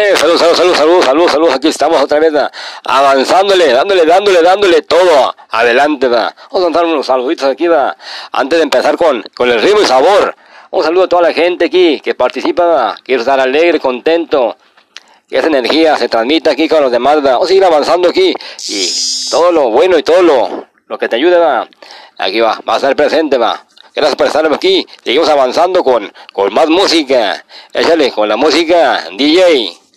Eh, salud, salud, salud, salud, salud, salud. Aquí estamos otra vez, avanzándole, dándole, dándole, dándole todo. Adelante. Vamos a dar unos saluditos aquí, antes de empezar con, con el ritmo y sabor. Un saludo a toda la gente aquí que participa, quiero estar alegre, contento. Que esa energía se transmita aquí con los demás. Vamos a seguir avanzando aquí. Y todo lo bueno y todo lo, lo que te ayude, aquí va, va a estar presente, va. Gracias por estar aquí. Seguimos avanzando con, con más música. Échale, con la música DJ.